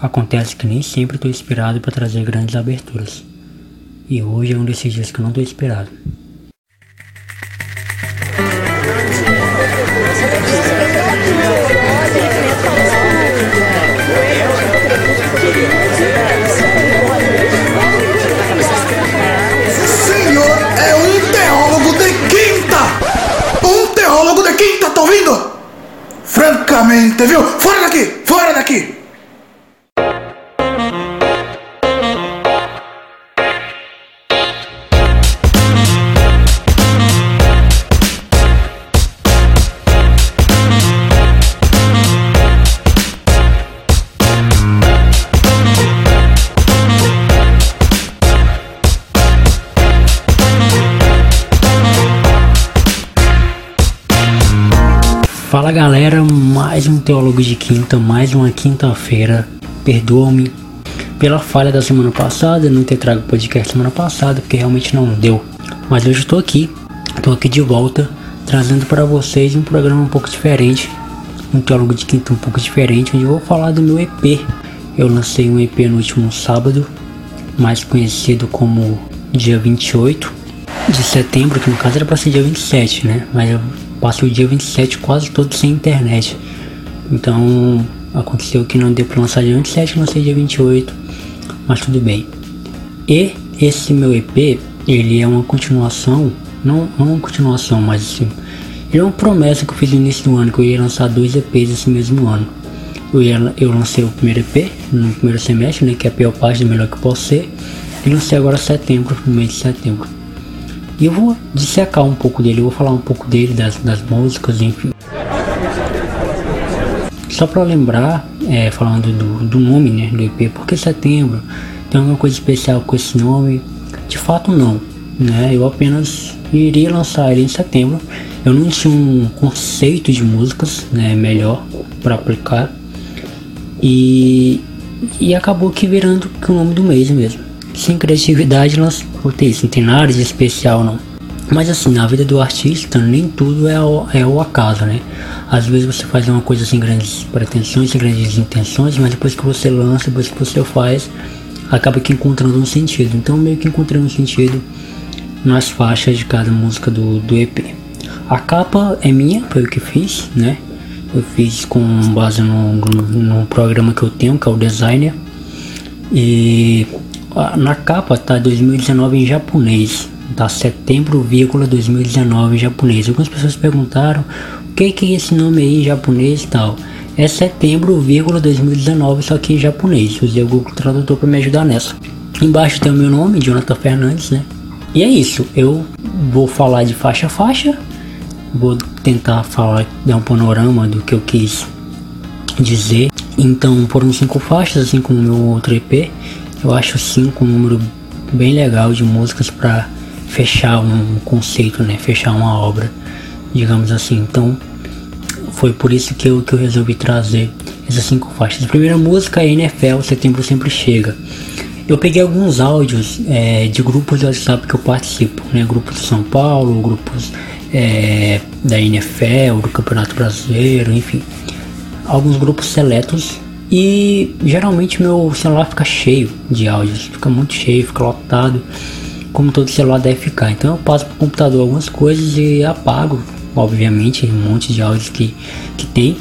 Acontece que nem sempre estou inspirado para trazer grandes aberturas. E hoje é um desses dias que eu não estou inspirado. Senhor é um teólogo de quinta! Um teólogo de quinta, tá ouvindo? Francamente, viu? Fora daqui! Fora daqui! Galera, mais um Teólogo de Quinta, mais uma quinta-feira. Perdoa-me pela falha da semana passada, não ter trago podcast semana passada, porque realmente não deu. Mas hoje tô aqui, tô aqui de volta, trazendo para vocês um programa um pouco diferente, um Teólogo de Quinta um pouco diferente, onde eu vou falar do meu EP. Eu lancei um EP no último sábado, mais conhecido como dia 28 de setembro, que no caso era para ser dia 27, né? Mas eu passei o dia 27 quase todo sem internet. Então aconteceu que não deu para lançar dia 27, lancei dia 28, mas tudo bem. E esse meu EP, ele é uma continuação, não, não uma continuação, mas assim, ele é uma promessa que eu fiz no início do ano, que eu ia lançar dois EPs esse mesmo ano. Eu, ia, eu lancei o primeiro EP no primeiro semestre, né, que é a pior parte melhor que posso ser, e lancei agora setembro, no mês de setembro. E eu vou dissecar um pouco dele, eu vou falar um pouco dele, das, das músicas, enfim. Só para lembrar, é, falando do, do nome né, do EP, porque setembro tem alguma coisa especial com esse nome? De fato, não. Né? Eu apenas iria lançar ele em setembro. Eu não tinha um conceito de músicas né, melhor para aplicar. E, e acabou que virando o nome do mês mesmo sem criatividade nós isso, não tem nada de especial não. Mas assim, na vida do artista nem tudo é o, é o acaso, né? Às vezes você faz uma coisa sem grandes pretensões, sem grandes intenções, mas depois que você lança, depois que você faz, acaba que encontrando um sentido. Então meio que encontrei um sentido nas faixas de cada música do, do EP. A capa é minha, foi o que fiz, né? Eu fiz com base no, no programa que eu tenho, que é o Designer. E na capa tá 2019 em japonês, tá setembro, 2019 em japonês. Algumas pessoas perguntaram o que, que é esse nome aí em japonês e tal. É setembro, 2019, só que em japonês. Usei o Google Tradutor para me ajudar nessa. Embaixo tem o meu nome, Jonathan Fernandes, né? E é isso, eu vou falar de faixa a faixa, vou tentar falar, dar um panorama do que eu quis dizer. Então foram cinco faixas, assim como o meu outro EP. Eu acho 5 um número bem legal de músicas para fechar um conceito, né? Fechar uma obra, digamos assim. Então foi por isso que eu, que eu resolvi trazer essas cinco faixas. A primeira música é NFL, Setembro Sempre Chega. Eu peguei alguns áudios é, de grupos de WhatsApp que eu participo, né? Grupos de São Paulo, grupos é, da NFL, do Campeonato Brasileiro, enfim. Alguns grupos seletos e geralmente meu celular fica cheio de áudios, fica muito cheio, fica lotado, como todo celular deve ficar. Então eu passo pro computador algumas coisas e apago, obviamente, um monte de áudios que, que tem.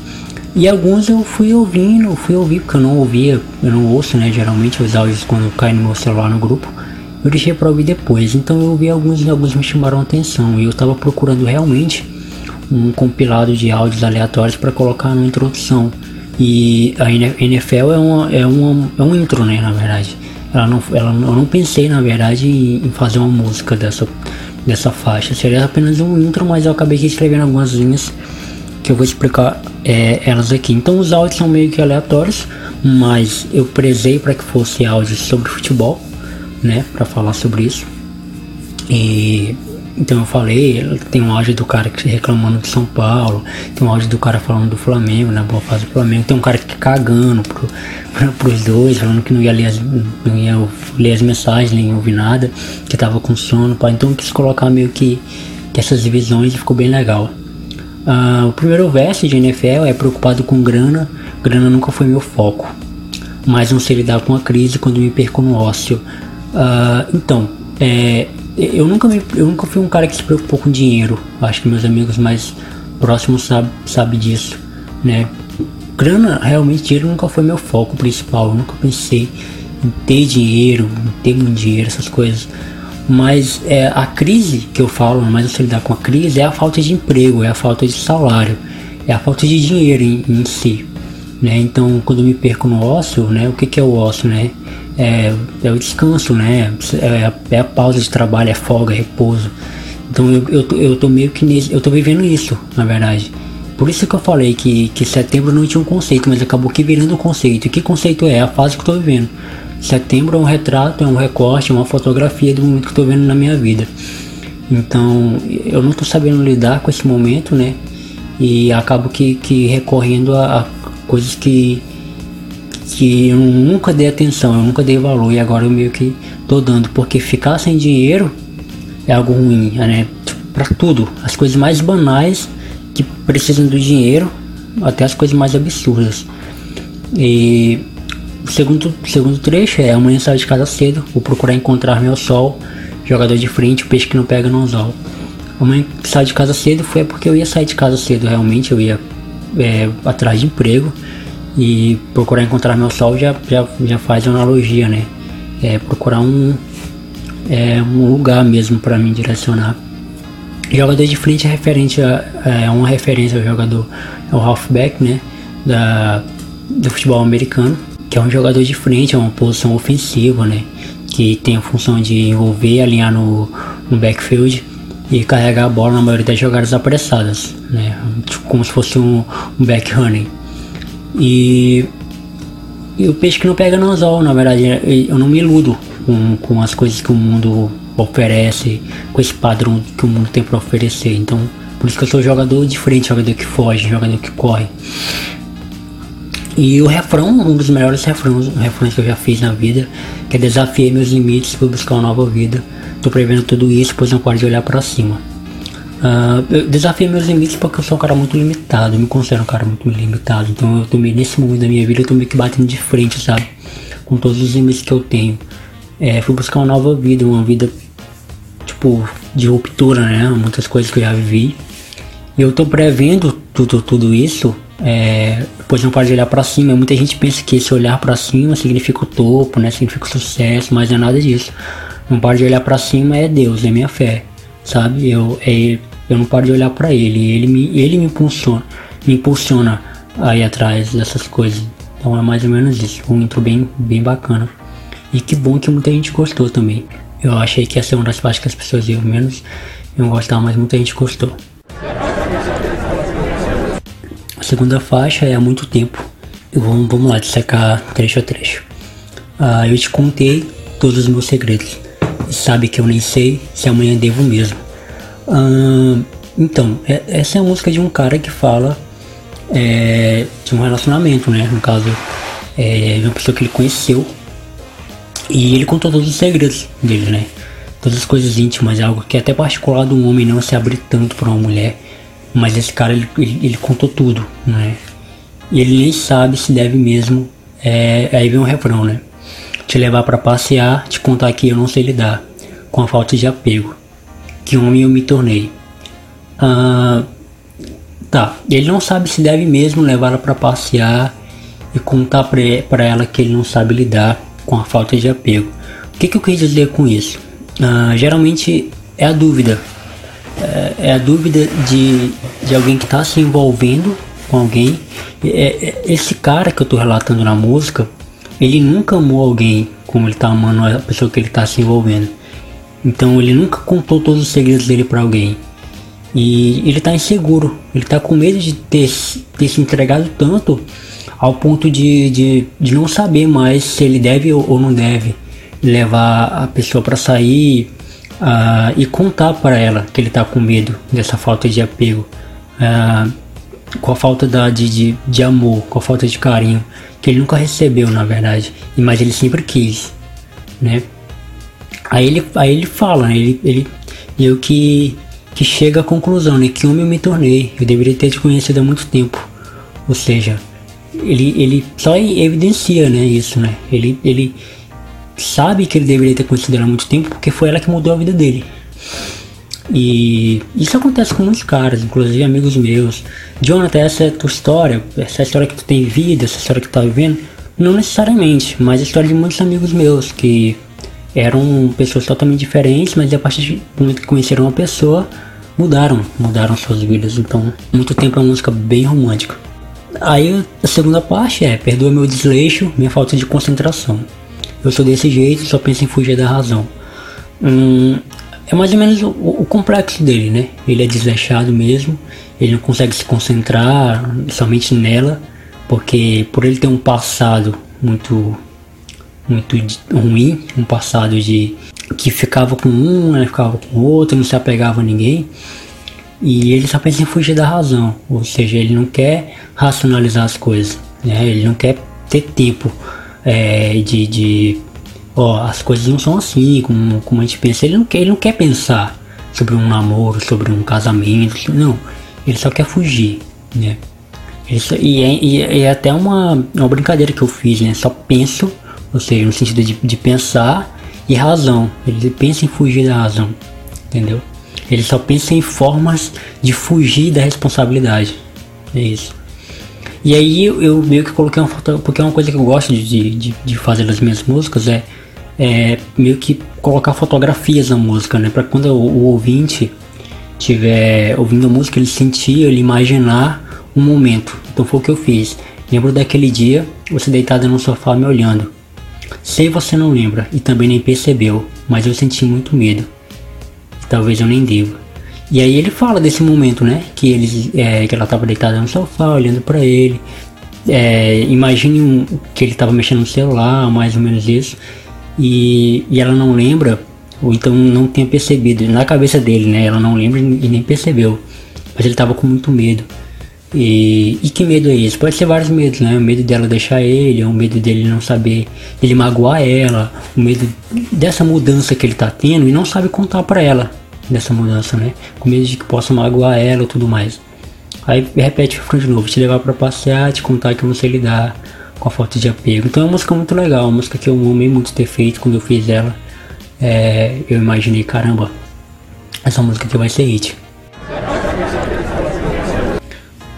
E alguns eu fui ouvindo, fui ouvir porque eu não ouvia, eu não ouço, né? Geralmente os áudios quando caem no meu celular no grupo, eu deixei para ouvir depois. Então eu ouvi alguns e alguns me chamaram atenção e eu estava procurando realmente um compilado de áudios aleatórios para colocar na introdução. E a NFL é, uma, é, uma, é um intro, né, na verdade. Ela não, ela, eu não pensei, na verdade, em, fazer uma música dessa, dessa faixa. Seria apenas um intro, mas eu acabei escrevendo algumas linhas que eu vou explicar é, elas aqui. Então os áudios são meio que aleatórios, mas eu prezei para que fosse áudios sobre futebol, né, para falar sobre isso. E então eu falei, tem um áudio do cara reclamando de São Paulo, tem um áudio do cara falando do Flamengo, na boa fase do Flamengo, tem um cara que cagando pro, pro, pros dois, falando que não ia, ler as, não ia ler as mensagens, nem ouvir nada, que tava com sono, pá. então eu quis colocar meio que, que essas divisões e ficou bem legal. Uh, o primeiro verso de NFL é preocupado com grana, grana nunca foi meu foco. mas não sei lidar com a crise quando me perco no ócio. Uh, então, é, eu nunca me, eu nunca fui um cara que se preocupou com dinheiro. Acho que meus amigos mais próximos sabem sabe disso, né? Grana, realmente, dinheiro nunca foi meu foco principal. Eu nunca pensei em ter dinheiro, em ter muito dinheiro, essas coisas. Mas é, a crise que eu falo, mas sei lidar com a crise, é a falta de emprego, é a falta de salário, é a falta de dinheiro em, em si. Né? Então, quando eu me perco no ócio, né? o que, que é o ócio? Né? É, é o descanso, né? É, é a pausa de trabalho, é folga, é repouso. Então eu, eu, eu tô meio que nesse, eu tô vivendo isso, na verdade. Por isso que eu falei que, que setembro não tinha um conceito, mas acabou que virando um conceito. E que conceito é? A fase que eu tô vivendo. Setembro é um retrato, é um recorte, é uma fotografia do momento que eu tô vendo na minha vida. Então eu não tô sabendo lidar com esse momento, né? E acabo que, que recorrendo a, a coisas que, que eu nunca dei atenção, eu nunca dei valor e agora eu meio que tô dando. Porque ficar sem dinheiro é algo ruim, né? Pra tudo. As coisas mais banais que precisam do dinheiro, até as coisas mais absurdas. E o segundo, segundo trecho é amanhã saio de casa cedo, vou procurar encontrar meu sol, jogador de frente, o peixe que não pega no anzol. Amanhã sair de casa cedo foi porque eu ia sair de casa cedo, realmente eu ia é, atrás de emprego e procurar encontrar meu sol já, já, já faz analogia, né? É, procurar um, é, um lugar mesmo para me direcionar. Jogador de frente é referente a, é uma referência ao jogador, é o halfback, né, da, do futebol americano, que é um jogador de frente, é uma posição ofensiva, né, que tem a função de envolver, alinhar no, no backfield e carregar a bola na maioria das jogadas apressadas, né, como se fosse um, um back running. E, e o peixe que não pega no anzol, na verdade, eu não me iludo com, com as coisas que o mundo oferece, com esse padrão que o mundo tem para oferecer. Então, por isso que eu sou jogador de frente, jogador que foge, jogador que corre. E o refrão, um dos melhores refrões, refrões que eu já fiz na vida, que é desafiei meus limites para buscar uma nova vida. Tô prevendo tudo isso, pois não pode olhar para cima. Uh, eu desafiei meus limites porque eu sou um cara muito limitado, eu me considero um cara muito limitado. Então eu tô meio, nesse momento da minha vida, eu tô meio que batendo de frente, sabe? Com todos os limites que eu tenho é, fui buscar uma nova vida, uma vida tipo de ruptura, né? Muitas coisas que eu já vivi. E eu tô prevendo tudo, tudo isso. É, depois não pode olhar para cima. Muita gente pensa que esse olhar para cima significa o topo, né? Significa o sucesso, mas não é nada disso. Não pode olhar para cima é Deus, é minha fé, sabe? Eu, é, eu não paro de olhar para Ele. Ele me, ele me impulsiona, me impulsiona aí atrás dessas coisas. Então é mais ou menos isso. Um intro bem, bem bacana. E que bom que muita gente gostou também. Eu achei que ia ser uma das partes que as pessoas iam menos iam gostar, mas muita gente gostou. A segunda faixa é há muito tempo. Vamos, vamos lá, dissecar trecho a trecho. Ah, eu te contei todos os meus segredos. Sabe que eu nem sei se amanhã devo mesmo. Então, é, essa é a música de um cara que fala é, de um relacionamento, né? No caso, é, de uma pessoa que ele conheceu e ele contou todos os segredos dele, né? Todas as coisas íntimas, algo que é até particular de um homem não se abrir tanto para uma mulher. Mas esse cara, ele, ele, ele, contou tudo, né? E ele nem sabe se deve mesmo. É, aí vem um refrão, né? Te levar para passear, te contar que eu não sei lidar com a falta de apego. Que homem eu me tornei. Ah, tá, ele não sabe se deve mesmo levar ela para passear e contar para ela que ele não sabe lidar com a falta de apego. O que, que eu quis dizer com isso? Ah, geralmente é a dúvida. É, é a dúvida de, de alguém que está se envolvendo com alguém. É, é, esse cara que eu estou relatando na música, ele nunca amou alguém como ele está amando a pessoa que ele está se envolvendo. Então ele nunca contou todos os segredos dele para alguém. E ele está inseguro, ele está com medo de ter, ter se entregado tanto ao ponto de, de, de não saber mais se ele deve ou não deve levar a pessoa para sair uh, e contar para ela que ele está com medo dessa falta de apego, uh, com a falta da, de, de, de amor, com a falta de carinho que ele nunca recebeu na verdade, mas ele sempre quis, né? Aí ele, aí ele fala, né? ele, ele eu que que chega à conclusão, né? Que homem eu me tornei, eu deveria ter te conhecido há muito tempo, ou seja, ele, ele só evidencia, né, isso, né? Ele, ele sabe que ele deveria ter conhecido ela há muito tempo porque foi ela que mudou a vida dele. E isso acontece com muitos caras, inclusive amigos meus. Jonathan, essa é a tua história, essa é a história que tu tem vida, essa história que tu tá vivendo. Não necessariamente, mas a história de muitos amigos meus que eram pessoas totalmente diferentes, mas a partir do momento que conheceram uma pessoa, mudaram, mudaram suas vidas. Então, muito tempo é uma música bem romântica. Aí a segunda parte é perdoa meu desleixo, minha falta de concentração. Eu sou desse jeito, só penso em fugir da razão. Hum, é mais ou menos o, o, complexo dele, né? Ele é desleixado mesmo, ele não consegue se concentrar somente nela, porque por ele ter um passado muito muito ruim, um passado de que ficava com um, né, ficava com outro, não se apegava a ninguém. E ele só pensa em fugir da razão, ou seja, ele não quer racionalizar as coisas, né? Ele não quer ter tempo é, de, de ó, as coisas não são assim como, como a gente pensa. Ele não quer, ele não quer pensar sobre um namoro, sobre um casamento, não. Ele só quer fugir, né? Isso, e, é, e é, é até uma, uma brincadeira que eu fiz, né? Só penso, ou seja, no sentido de, de pensar e razão. Ele pensa em fugir da razão, entendeu? Ele só pensa em formas de fugir da responsabilidade. É isso. E aí eu meio que coloquei uma foto, porque é uma coisa que eu gosto de, de, de fazer nas minhas músicas, é, é, meio que colocar fotografias na música, né? Pra quando o, ouvinte estiver ouvindo a música, ele sentir, ele imaginar um momento. Então foi o que eu fiz. Lembro daquele dia, você deitada no sofá me olhando. Sei você não lembra e também nem percebeu, mas eu senti muito medo. Talvez eu nem deva. E aí ele fala desse momento, né? Que, eles, é, que ela estava deitada no sofá, olhando para ele. É, imagine um, que ele estava mexendo no celular, mais ou menos isso. E, e ela não lembra, ou então não tinha percebido. Na cabeça dele, né? Ela não lembra e nem percebeu. Mas ele estava com muito medo. E, e, que medo é esse? Pode ser vários medos, né? O medo dela deixar ele, o medo dele não saber, ele magoar ela, o medo dessa mudança que ele tá tendo e não sabe contar para ela dessa mudança, né? Com medo de que possa magoar ela e tudo mais. Aí repete o de novo, te levar para passear, te contar que você lidar com a falta de apego. Então é uma música muito legal, uma música que eu amei muito ter feito quando eu fiz ela. É, eu imaginei, caramba, essa música que vai ser hit.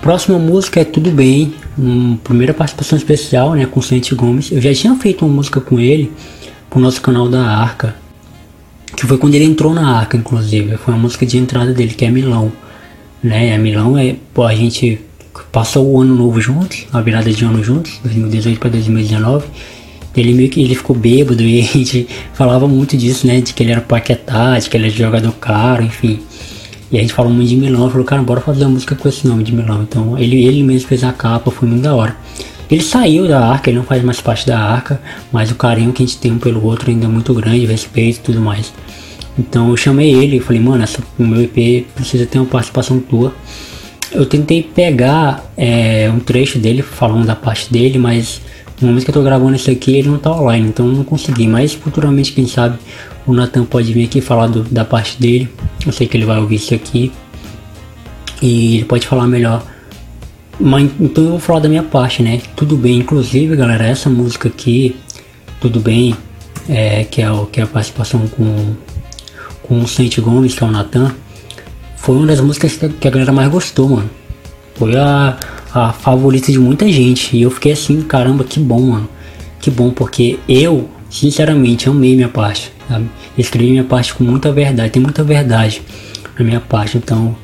Próxima música é Tudo Bem, uma primeira participação especial né, com Santi Gomes. Eu já tinha feito uma música com ele pro nosso canal da Arca, que foi quando ele entrou na arca, inclusive. Foi uma música de entrada dele, que é Milão. Né? A Milão é, pô, a gente passou o ano novo juntos, a virada de ano juntos, 2018 para 2019. Ele meio que ele ficou bêbado e a gente falava muito disso, né? De que ele era paquetá, de que ele era jogador caro, enfim. E a gente falou muito de Milão, falou, cara, bora fazer uma música com esse nome de Milão. Então ele, ele mesmo fez a capa, foi muito da hora. Ele saiu da arca, ele não faz mais parte da arca, mas o carinho que a gente tem um pelo outro ainda é muito grande, respeito e tudo mais. Então eu chamei ele e falei, mano, essa, o meu EP precisa ter uma participação tua. Eu tentei pegar é, um trecho dele falando da parte dele, mas no momento que eu tô gravando isso aqui ele não tá online, então eu não consegui. Mas futuramente, quem sabe, o Nathan pode vir aqui falar do, da parte dele. Eu sei que ele vai ouvir isso aqui. E ele pode falar melhor. Mas então eu vou falar da minha parte, né? Tudo bem, inclusive galera, essa música aqui, tudo bem, é, que, é o, que é a participação com com o Sente Gomes, que é o Natan, foi uma das músicas que a galera mais gostou, mano. Foi a, a favorita de muita gente. E eu fiquei assim, caramba, que bom, mano. Que bom, porque eu, sinceramente, amei minha parte. Sabe? Escrevi minha parte com muita verdade, tem muita verdade na minha parte, então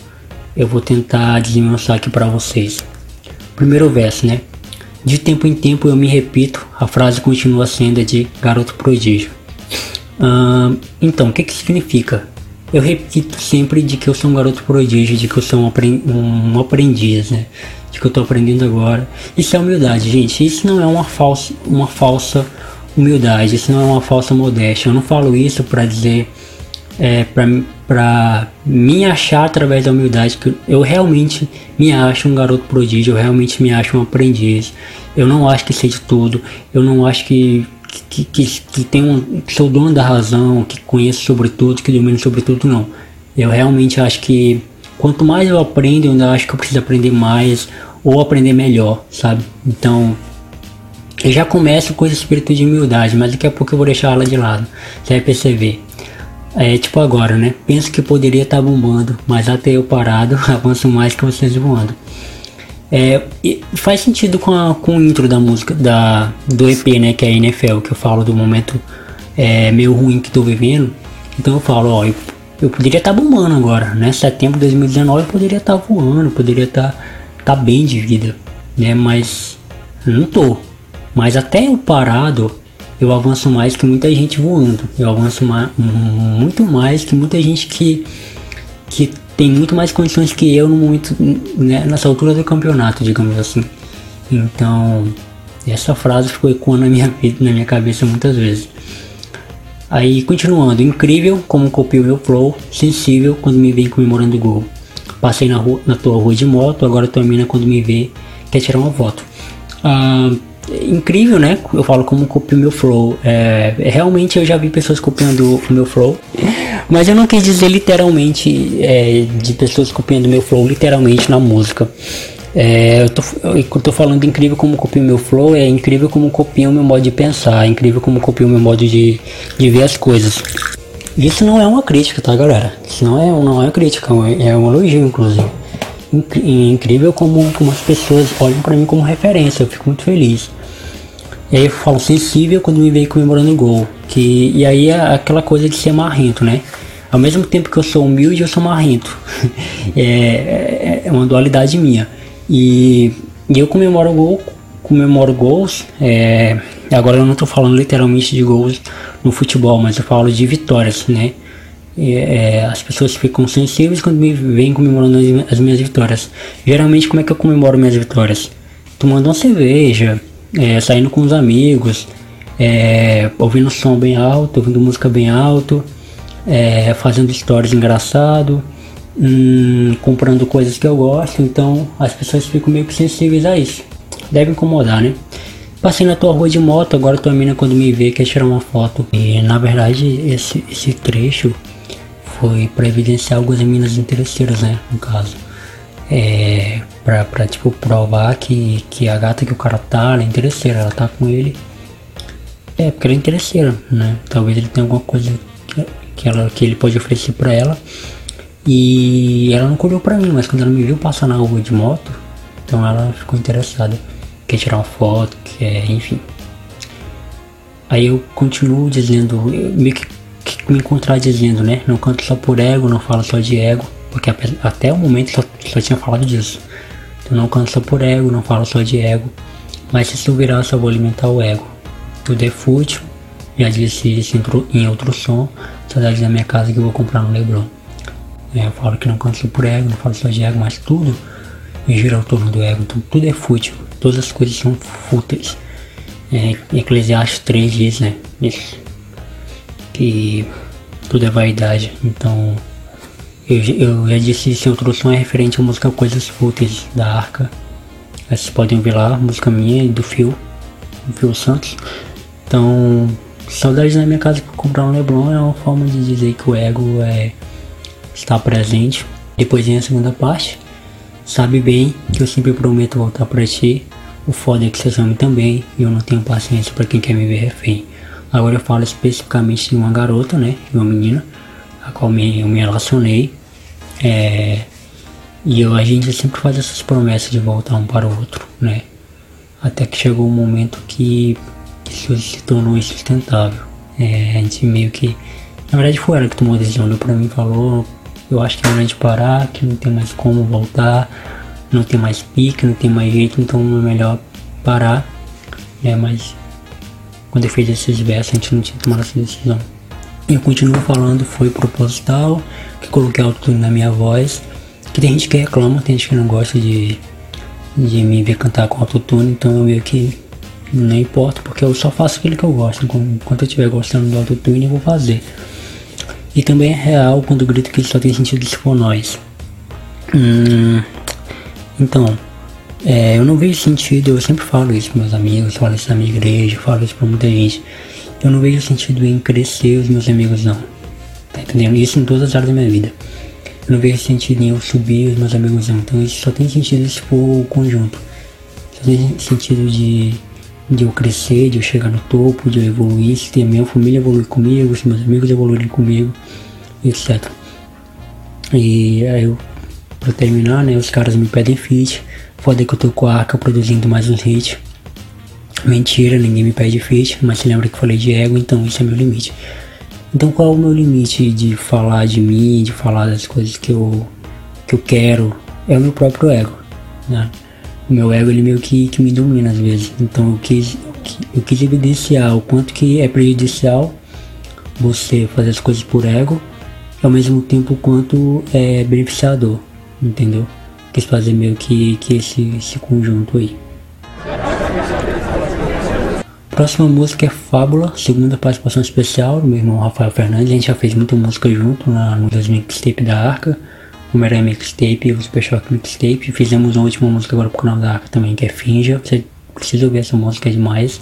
eu vou tentar desmenuzar aqui para vocês. Primeiro verso, né? De tempo em tempo eu me repito, a frase continua sendo de garoto prodígio então, o que que significa? Eu repito sempre de que eu sou um garoto prodígio, de que eu sou um, um aprendiz, né? De que eu tô aprendendo agora. Isso é humildade, gente. Isso não é uma falsa, uma falsa humildade, isso não é uma falsa modéstia. Eu não falo isso para dizer, é, pra me achar através da humildade, que eu realmente me acho um garoto prodígio, eu realmente me acho um aprendiz. Eu não acho que sei de tudo, eu não acho que que, que, que tem um, que sou dono da razão, que conheço sobre tudo, que domino sobre tudo, não. Eu realmente acho que quanto mais eu aprendo, eu ainda acho que eu preciso aprender mais. ou aprender melhor, sabe? Então, eu já começo com esse espírito de humildade, mas daqui a pouco eu vou deixar ela de lado. Você vai perceber. É tipo agora, né? Penso que poderia estar tá bombando, mas até eu parado, avanço mais que vocês voando. É, faz sentido com, a, com o intro da música, da, do EP, né? Que é a NFL, que eu falo do momento é, meio ruim que tô vivendo. Então eu falo, ó, eu, eu poderia estar tá bombando agora, né? Setembro de 2019 eu poderia estar tá voando, poderia estar tá, tá bem de vida, né? Mas não tô. Mas até eu parado, eu avanço mais que muita gente voando. Eu avanço ma muito mais que muita gente que, que tem muito mais condições que eu no momento, né, nessa altura do campeonato, digamos assim. Então, essa frase ficou ecoando na minha, na minha cabeça muitas vezes. Aí, continuando, incrível como copio meu flow, sensível quando me vem comemorando o gol. Passei na, rua, na tua rua de moto, agora tua mina quando me vê quer tirar uma foto. Ah, incrível, né? Eu falo como copio meu flow. É, realmente eu já vi pessoas copiando o meu flow, mas eu não quis dizer literalmente é, de pessoas copiando meu flow literalmente na música. É, eu, tô, eu tô falando incrível como copio meu flow, é incrível como copio o meu modo de pensar, é incrível como copio o meu modo de, de ver as coisas. Isso não é uma crítica, tá galera? Isso não é, não é crítica, é um elogio inclusive. incrível como, como as pessoas olham para mim como referência, eu fico muito feliz. E aí eu falo sensível quando me veio comemorando o gol. Que, e aí é aquela coisa de ser marrento, né? Ao mesmo tempo que eu sou humilde, eu sou marrento. é, é, é uma dualidade minha. E, e eu comemoro gol, comemoro gols. É, agora eu não estou falando literalmente de gols no futebol, mas eu falo de vitórias, né? É, as pessoas ficam sensíveis quando me vêm comemorando as, as, minhas vitórias. Geralmente, como é que eu comemoro minhas vitórias? Tomando uma cerveja, é, saindo com os amigos, é, ouvindo som bem alto, ouvindo música bem alto, é, fazendo stories engraçado hum, comprando coisas que eu gosto, então as pessoas ficam meio que sensíveis a isso. Deve incomodar, né? Passei na tua rua de moto, agora tua mina quando me vê quer tirar uma foto. E na verdade esse, esse trecho foi para evidenciar algumas minas interesseiras, né? No caso. É, pra, pra tipo provar que, que a gata que o cara tá, ela é interesseira, ela tá com ele. É, porque ela é interesseira, né? Talvez ele tenha alguma coisa que, que, ela, que ele pode oferecer pra ela e ela não olhou pra mim, mas quando ela me viu passar na rua de moto, então ela ficou interessada. Quer tirar uma foto, quer, enfim. Aí eu continuo dizendo, meio que, que me contradizendo, né? Não canto só por ego, não falo só de ego, porque até o momento só, só tinha falado disso. Então não canto só por ego, não falo só de ego, mas se virar só vou alimentar o ego. Tudo é fútil, já disse isso em outro som, saudade da minha casa que eu vou comprar no Leblon. É, eu falo que não canso por ego, não falo só de ego, mas tudo gira ao torno do ego, então tudo é fútil, todas as coisas são fúteis. É, Eclesiastes 3 diz, né, isso, que tudo é vaidade, então eu, eu já disse esse outro som é referente à música Coisas Fúteis da Arca. Vocês podem ver lá, música minha e do Fio, do Fio Santos. Então, saudades na minha casa por comprar um Leblon é uma forma de dizer que o ego é está presente. Depois vem a segunda parte. Sabe bem que eu sempre prometo voltar para ti. O foda é que você ama também e eu não tenho paciência para quem quer me ver refém. Agora eu falo especificamente de uma garota, né? De uma menina, a qual me, eu me relacionei. É, e eu, a gente sempre faz essas promessas de voltar um para o outro, né? Até que chegou um momento que, isso se tornou insustentável. É, a gente meio que. Na verdade foi ela que tomou a decisão, olhou pra mim e falou, eu acho que é hora de parar, que não tem mais como voltar, não tem mais pique, não tem mais jeito, então é melhor parar, né? Mas quando eu fiz esses versos a gente não tinha tomado essa decisão. Eu continuo falando, foi proposital, que coloquei autotune na minha voz, que tem gente que reclama, tem gente que não gosta de, de me ver cantar com autotune, então eu meio que não importa, porque eu só faço aquilo que eu gosto. Enquanto eu estiver gostando do autotune, eu vou fazer. E também é real quando grito que só tem sentido se for nós. Hum, então, é, eu não vejo sentido, eu sempre falo isso para meus amigos, falo isso na minha igreja, falo isso pra muita gente. Eu não vejo sentido em crescer os meus amigos, não. Tá entendendo? Isso em todas as áreas da minha vida. eu não vejo sentido em eu subir os meus amigos não. Então isso só tem sentido se for o conjunto. Só tem sentido de, de eu crescer, de eu chegar no topo, de eu evoluir, se a minha família evoluir comigo, se meus amigos evoluírem comigo, etc. E aí eu, pra terminar, né, os caras me pedem feat. Foda que eu tô com a Arca produzindo mais uns hits. Mentira, ninguém me pede feat, mas se lembra que falei de ego, então isso é meu limite. Então qual é o meu limite de falar de mim, de falar das coisas que eu, que eu quero? É o meu próprio ego, né? O meu ego ele meio que, que me domina às vezes. Então eu quis, eu quis evidenciar o quanto que é prejudicial você fazer as coisas por ego, ao mesmo tempo quanto é beneficiador, entendeu? Quis fazer meio que, que esse, esse conjunto aí. Próxima música é Fábula, segunda participação especial do meu irmão Rafael Fernandes. A gente já fez muita música junto na, no 2000 mixtape da Arca, o Meré Mixtape e o Super Shock Mixtape. Fizemos uma última música agora pro canal da Arca também, que é Finja. Você precisa ouvir essa música, demais.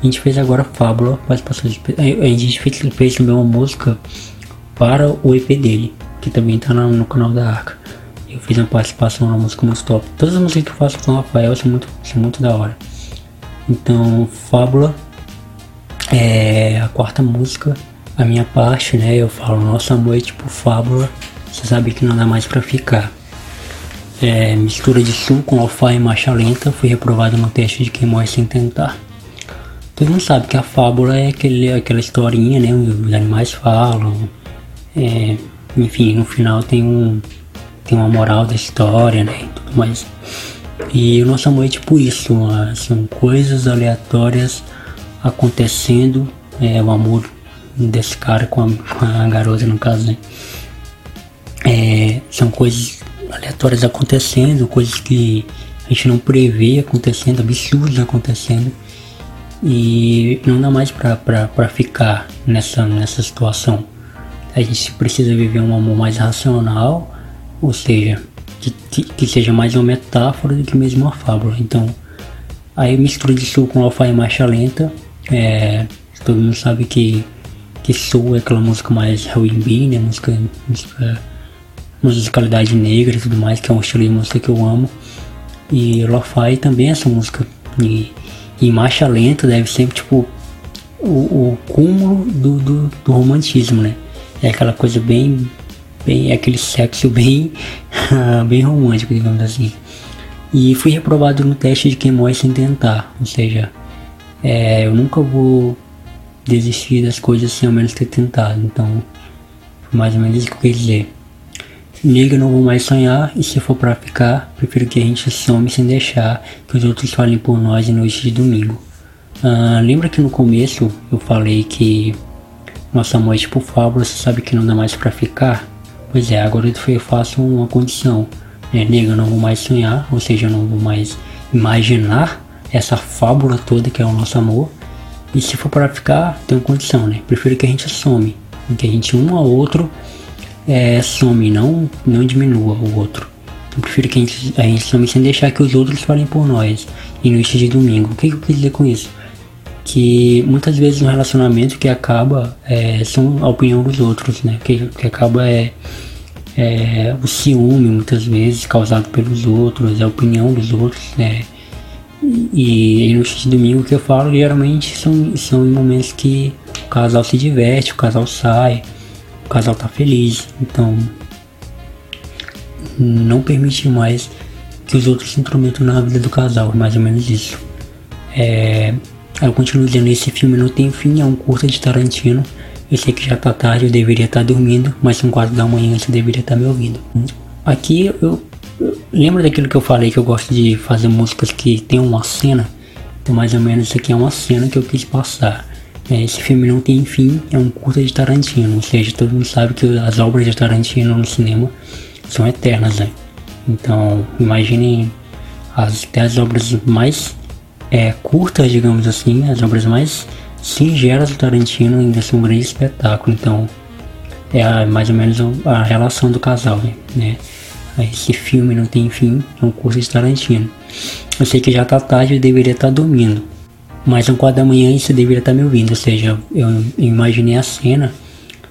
A gente fez agora Fábula, participação especial. A gente fez, fez também uma música para o EP dele, que também tá no, no canal da Arca. Eu fiz uma participação na música muito top. Todas as músicas que eu faço com o Rafael são muito, são muito da hora. Então, Fábula é a quarta música. A minha parte, né? Eu falo, nosso amor é tipo Fábula. Você sabe que não dá mais pra ficar. É, mistura de sul com alfa e marcha lenta. Fui reprovado no teste de quem morre sem tentar. Todo mundo sabe que a fábula é aquele, aquela historinha, né? Os animais falam. É, enfim, no final tem um tem uma moral da história, né? E tudo mais. E o nosso amor é tipo isso, são coisas aleatórias acontecendo, é o amor desse cara com a, com a garota no caso, né? É, são coisas aleatórias acontecendo, coisas que a gente não prevê acontecendo, absurdos acontecendo. E não dá mais pra, pra, pra ficar nessa, nessa situação. A gente precisa viver um amor mais racional, ou seja, que, que, seja mais uma metáfora do que mesmo uma fábula. Então, aí mistura de soul com alfa e marcha lenta. É, todo mundo sabe que, que soul é aquela música mais R&B, né? Música, música, musicalidade negra e tudo mais, que é um estilo de música que eu amo. E lo-fi também é essa música. E, e marcha lenta deve sempre, tipo, o, o cúmulo do, do, do romantismo, né? É aquela coisa bem bem aquele sexo bem bem romântico, digamos assim. E fui reprovado no teste de quem sem tentar, ou seja, é, eu nunca vou desistir das coisas sem ao menos ter tentado. Então, mais ou menos isso que eu quis dizer. Nega, não vou mais sonhar, e se for pra ficar, prefiro que a gente some sem deixar que os outros falem por nós em noite de domingo. Ah, lembra que no começo eu falei que nossa amor é tipo fábula, você sabe que não dá mais pra ficar? Pois é, agora eu faço uma condição. Né? Nega, eu não vou mais sonhar, ou seja, eu não vou mais imaginar essa fábula toda que é o nosso amor. E se for para ficar, tem uma condição, né? Prefiro que a gente some, que a gente um ao outro é, some, não, não diminua o outro. Eu prefiro que a gente, a gente some sem deixar que os outros falem por nós. E noite de domingo. O que, que eu quis dizer com isso? Que muitas vezes um relacionamento que acaba é, são a opinião dos outros, né? Que, que acaba é é, o ciúme muitas vezes causado pelos outros, a opinião dos outros, né? E, e no de domingo que eu falo geralmente são, são momentos que o casal se diverte, o casal sai, o casal tá feliz, então não permite mais que os outros se intrometam na vida do casal, mais ou menos isso. É, eu continuo dizendo, esse filme não tem fim, é um curta de Tarantino eu sei que já tá tarde, eu deveria estar tá dormindo, mas são quatro da manhã, você deveria estar tá me ouvindo. Aqui eu, eu lembro daquilo que eu falei que eu gosto de fazer músicas que tem uma cena. Então mais ou menos isso aqui é uma cena que eu quis passar. É, esse filme não tem fim, é um curta de Tarantino, ou seja, todo mundo sabe que as obras de Tarantino no cinema são eternas, né? Então imaginem as, até as obras mais é, curtas, digamos assim, as obras mais singelas do Tarantino ainda são um grande espetáculo. Então, é mais ou menos a relação do casal, né? Esse filme não tem fim, é um curso de Tarantino. Eu sei que já tá tarde, eu deveria estar tá dormindo. Mas são quatro da manhã você deveria estar tá me ouvindo. Ou seja, eu, eu imaginei a cena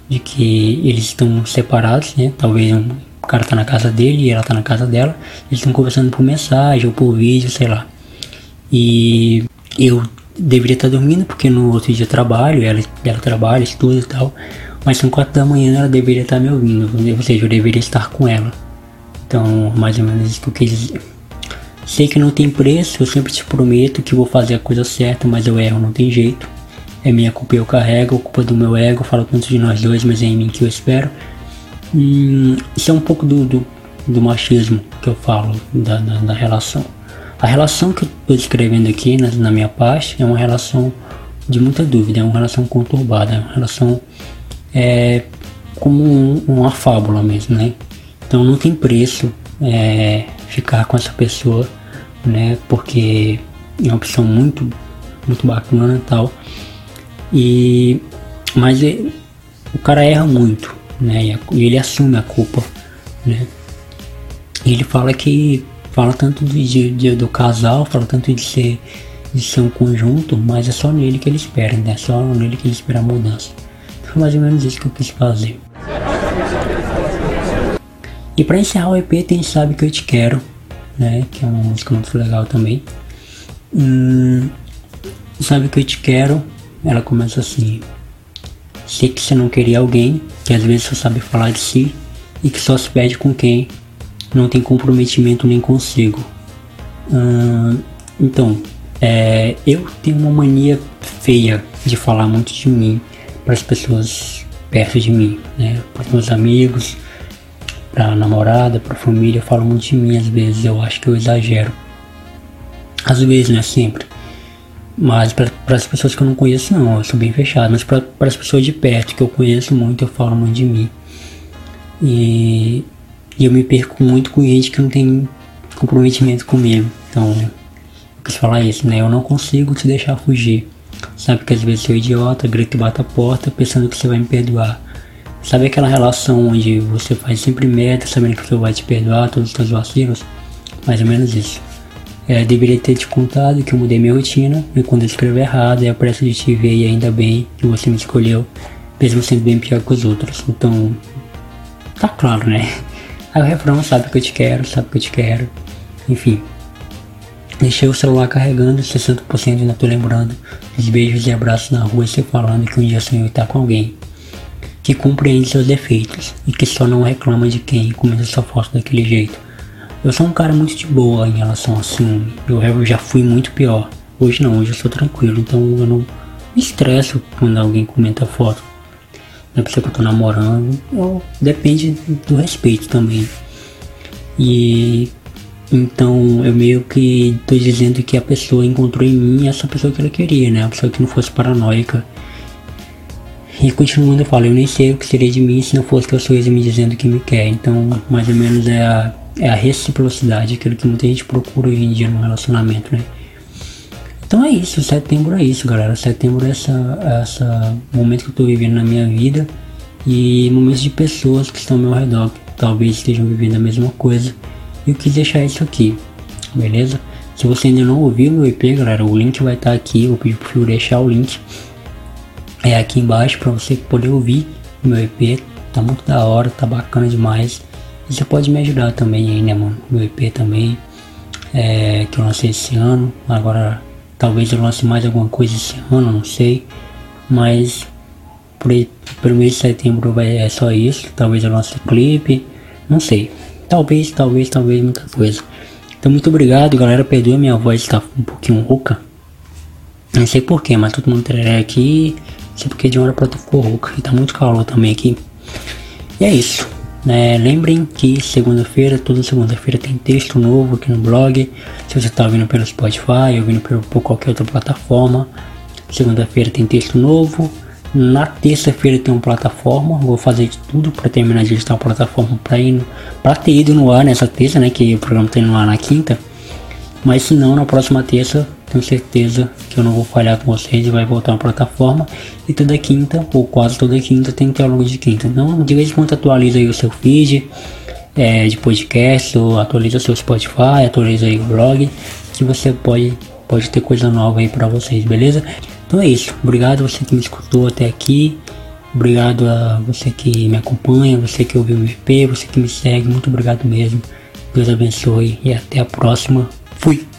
de que eles estão separados, né? Talvez um o cara tá na casa dele e ela tá na casa dela, eles estão conversando por mensagem ou por vídeo, sei lá. E eu deveria estar dormindo porque no outro dia eu trabalho, ela, ela trabalha, estuda e tal. Mas são quatro da manhã ela deveria estar me ouvindo, ou seja, eu deveria estar com ela. Então, mais ou menos isso que eu quis dizer. Sei que não tem preço, eu sempre te prometo que vou fazer a coisa certa, mas eu erro, não tem jeito. É minha culpa, eu carrego, a culpa do meu ego, falo tanto de nós dois, mas é em mim que eu espero. Hum, isso é um pouco do, do, do machismo que eu falo, da, da, da, relação. A relação que eu estou escrevendo aqui na, na minha parte é uma relação de muita dúvida, é uma relação conturbada, é uma relação é, como um, uma fábula mesmo, né? Então não tem preço é, ficar com essa pessoa, né? Porque é uma opção muito, muito bacana e tal. E, mas ele, o cara erra muito, né? E ele assume a culpa, né? E ele fala que fala tanto de, de, do casal, fala tanto de ser de ser um conjunto, mas é só nele que ele espera, né? É só nele que ele espera a mudança. Foi mais ou menos isso que eu quis fazer. E para encerrar o EP tem Sabe Que Eu Te Quero, né? Que é uma música muito legal também. Hum, Sabe Que Eu Te Quero, ela começa assim. Sei que você não queria alguém, que às vezes só sabe falar de si e que só se pede com quem não tem comprometimento nem consigo. Hum, então, é, eu tenho uma mania feia de falar muito de mim para as pessoas perto de mim, né? Para os meus amigos, pra namorada, pra família, falam muito de mim às vezes, eu acho que eu exagero. Às vezes, não é sempre. Mas para as pessoas que eu não conheço, não, eu sou bem fechado. Mas para as pessoas de perto que eu conheço muito, eu falo muito de mim. E, e eu me perco muito com gente que não tem comprometimento comigo. Então, eu quis falar isso, né? Eu não consigo te deixar fugir. Sabe que às vezes sou idiota, grito e bato a porta pensando que você vai me perdoar. Sabe aquela relação onde você faz sempre meta, sabendo que você vai te perdoar todos os seus vacilos? Mais ou menos isso. É, deveria ter te contado que eu mudei minha rotina e quando eu escrevo errado é a pressa de te ver e ainda bem que você me escolheu, mesmo sendo bem pior que os outros. Então, tá claro, né? Aí o refrão sabe que eu te quero, sabe que eu te quero. Enfim. Deixei o celular carregando 60% e ainda tô lembrando dos beijos e abraços na rua e você falando que um dia sonhou estar com alguém que compreende seus defeitos e que só não reclama de quem começa sua foto daquele jeito. Eu sou um cara muito de boa em relação a assim, eu já fui muito pior. Hoje não, hoje eu sou tranquilo, então eu não me estresso quando alguém comenta foto da pessoa que eu tô namorando. Ou, depende do respeito também. E então eu meio que tô dizendo que a pessoa encontrou em mim essa pessoa que ela queria, né? A pessoa que não fosse paranoica e continuando, eu falo, eu nem sei o que seria de mim se não fosse que eu sou me dizendo que me quer. Então, mais ou menos é a, é a reciprocidade, aquilo que muita gente procura hoje em dia no relacionamento, né? Então é isso, setembro é isso, galera. Setembro é essa, essa momento que eu tô vivendo na minha vida e momentos de pessoas que estão ao meu redor, que talvez estejam vivendo a mesma coisa. E eu quis deixar isso aqui, beleza? Se você ainda não ouviu meu EP, galera, o link vai estar tá aqui. Eu vou pedir pro Fio deixar o link é aqui embaixo para você poder ouvir o meu EP. Tá muito da hora, tá bacana demais. E você pode me ajudar também aí, né, mano? Meu EP também. É, que eu lancei esse ano. Agora talvez eu lance mais alguma coisa esse ano, não sei. Mas por, pelo mês de setembro vai, é só isso. Talvez eu lance clipe. Não sei. Talvez, talvez, talvez muita coisa. Então muito obrigado, galera. Perdoa minha voz tá um pouquinho rouca. Não sei porquê, mas todo mundo tereré aqui. Sei porque de uma hora pra outra ficou rouca. E tá muito calor também aqui. E é isso. Né? Lembrem que segunda-feira, toda segunda-feira tem texto novo aqui no blog. Se você está ouvindo pelo Spotify, ouvindo por, por qualquer outra plataforma, segunda-feira tem texto novo. Na terça-feira tem uma plataforma. Vou fazer de tudo para terminar de editar a plataforma para ter ido no ar nessa terça, né? Que o programa tem no ar na quinta. Mas se não, na próxima terça tenho certeza que eu não vou falhar com vocês e vai voltar a plataforma. E toda quinta, ou quase toda quinta, tem teólogo de quinta. Então, de vez em quando atualiza aí o seu feed é, de podcast, ou atualiza o seu Spotify, atualiza aí o blog, que você pode, pode ter coisa nova aí para vocês, beleza? Então é isso. Obrigado você que me escutou até aqui. Obrigado a você que me acompanha, você que ouviu o EP, você que me segue, muito obrigado mesmo. Deus abençoe e até a próxima. Fui!